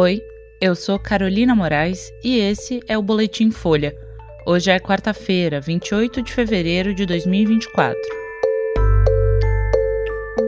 Oi, eu sou Carolina Moraes e esse é o Boletim Folha. Hoje é quarta-feira, 28 de fevereiro de 2024.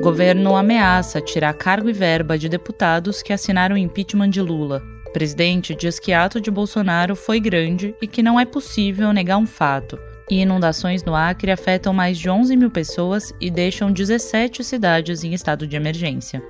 Governo ameaça tirar cargo e verba de deputados que assinaram o impeachment de Lula. O presidente diz que ato de Bolsonaro foi grande e que não é possível negar um fato. E inundações no Acre afetam mais de 11 mil pessoas e deixam 17 cidades em estado de emergência.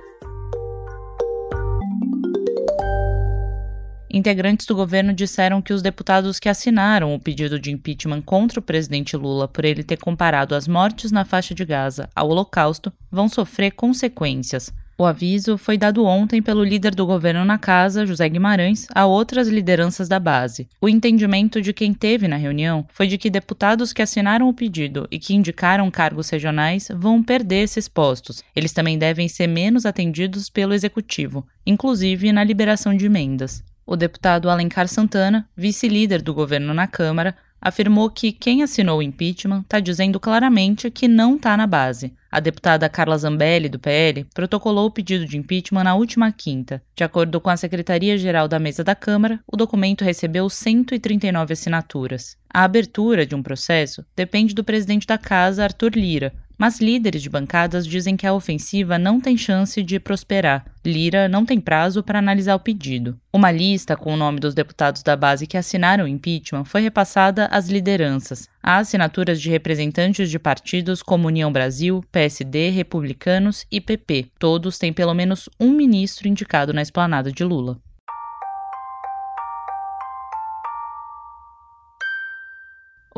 Integrantes do governo disseram que os deputados que assinaram o pedido de impeachment contra o presidente Lula por ele ter comparado as mortes na faixa de Gaza ao Holocausto vão sofrer consequências. O aviso foi dado ontem pelo líder do governo na casa, José Guimarães, a outras lideranças da base. O entendimento de quem teve na reunião foi de que deputados que assinaram o pedido e que indicaram cargos regionais vão perder esses postos. Eles também devem ser menos atendidos pelo executivo, inclusive na liberação de emendas. O deputado Alencar Santana, vice-líder do governo na Câmara, afirmou que quem assinou o impeachment está dizendo claramente que não está na base. A deputada Carla Zambelli, do PL, protocolou o pedido de impeachment na última quinta. De acordo com a Secretaria-Geral da Mesa da Câmara, o documento recebeu 139 assinaturas. A abertura de um processo depende do presidente da Casa, Arthur Lira, mas líderes de bancadas dizem que a ofensiva não tem chance de prosperar. Lira não tem prazo para analisar o pedido. Uma lista com o nome dos deputados da base que assinaram o impeachment foi repassada às lideranças. Há assinaturas de representantes de partidos como União Brasil, PSD, Republicanos e PP. Todos têm pelo menos um ministro indicado na esplanada de Lula.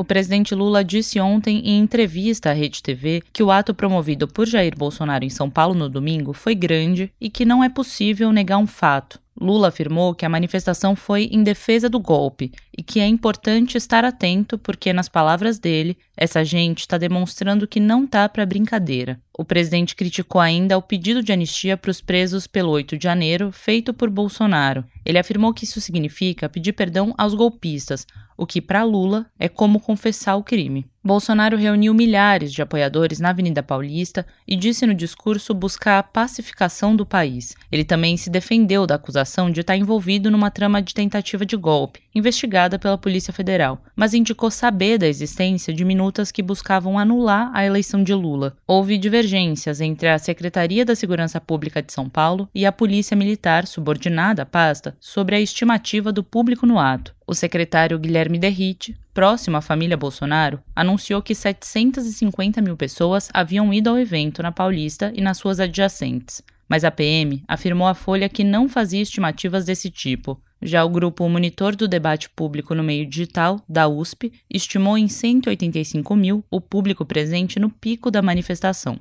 Presidente Lula disse ontem em entrevista à Rede TV que o ato promovido por Jair Bolsonaro em São Paulo no domingo foi grande e que não é possível negar um fato. Lula afirmou que a manifestação foi em defesa do golpe e que é importante estar atento porque, nas palavras dele, essa gente está demonstrando que não tá para brincadeira. O presidente criticou ainda o pedido de anistia para os presos pelo 8 de janeiro feito por Bolsonaro. Ele afirmou que isso significa pedir perdão aos golpistas, o que para Lula é como confessar o crime. Bolsonaro reuniu milhares de apoiadores na Avenida Paulista e disse no discurso buscar a pacificação do país. Ele também se defendeu da acusação de estar envolvido numa trama de tentativa de golpe, investigada pela Polícia Federal, mas indicou saber da existência de minutas que buscavam anular a eleição de Lula. Houve divergências entre a Secretaria da Segurança Pública de São Paulo e a Polícia Militar, subordinada à pasta, sobre a estimativa do público no ato. O secretário Guilherme Derrite, próximo à família Bolsonaro, anunciou que 750 mil pessoas haviam ido ao evento na Paulista e nas suas adjacentes. Mas a PM afirmou à Folha que não fazia estimativas desse tipo. Já o grupo Monitor do Debate Público no Meio Digital, da USP, estimou em 185 mil o público presente no pico da manifestação.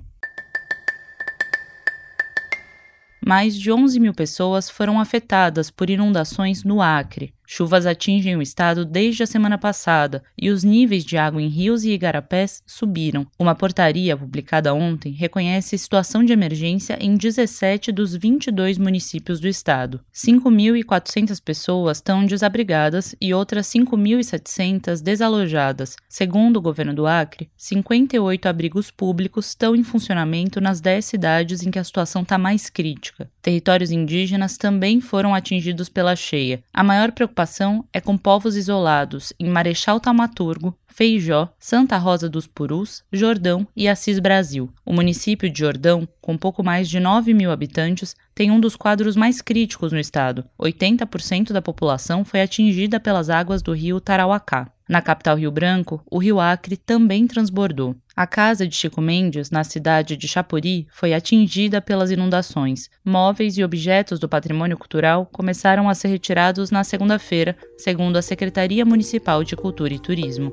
mais de 11 mil pessoas foram afetadas por inundações no Acre. Chuvas atingem o estado desde a semana passada e os níveis de água em rios e igarapés subiram. Uma portaria publicada ontem reconhece situação de emergência em 17 dos 22 municípios do estado. 5.400 pessoas estão desabrigadas e outras 5.700 desalojadas. Segundo o governo do Acre, 58 abrigos públicos estão em funcionamento nas 10 cidades em que a situação está mais crítica. Territórios indígenas também foram atingidos pela cheia. A maior preocupação é com povos isolados em Marechal Taumaturgo, Feijó, Santa Rosa dos Purus, Jordão e Assis Brasil. O município de Jordão, com pouco mais de 9 mil habitantes, tem um dos quadros mais críticos no estado. 80% da população foi atingida pelas águas do rio Tarauacá. Na capital Rio Branco, o rio Acre também transbordou. A casa de Chico Mendes, na cidade de Chapuri, foi atingida pelas inundações. Móveis e objetos do patrimônio cultural começaram a ser retirados na segunda-feira, segundo a Secretaria Municipal de Cultura e Turismo.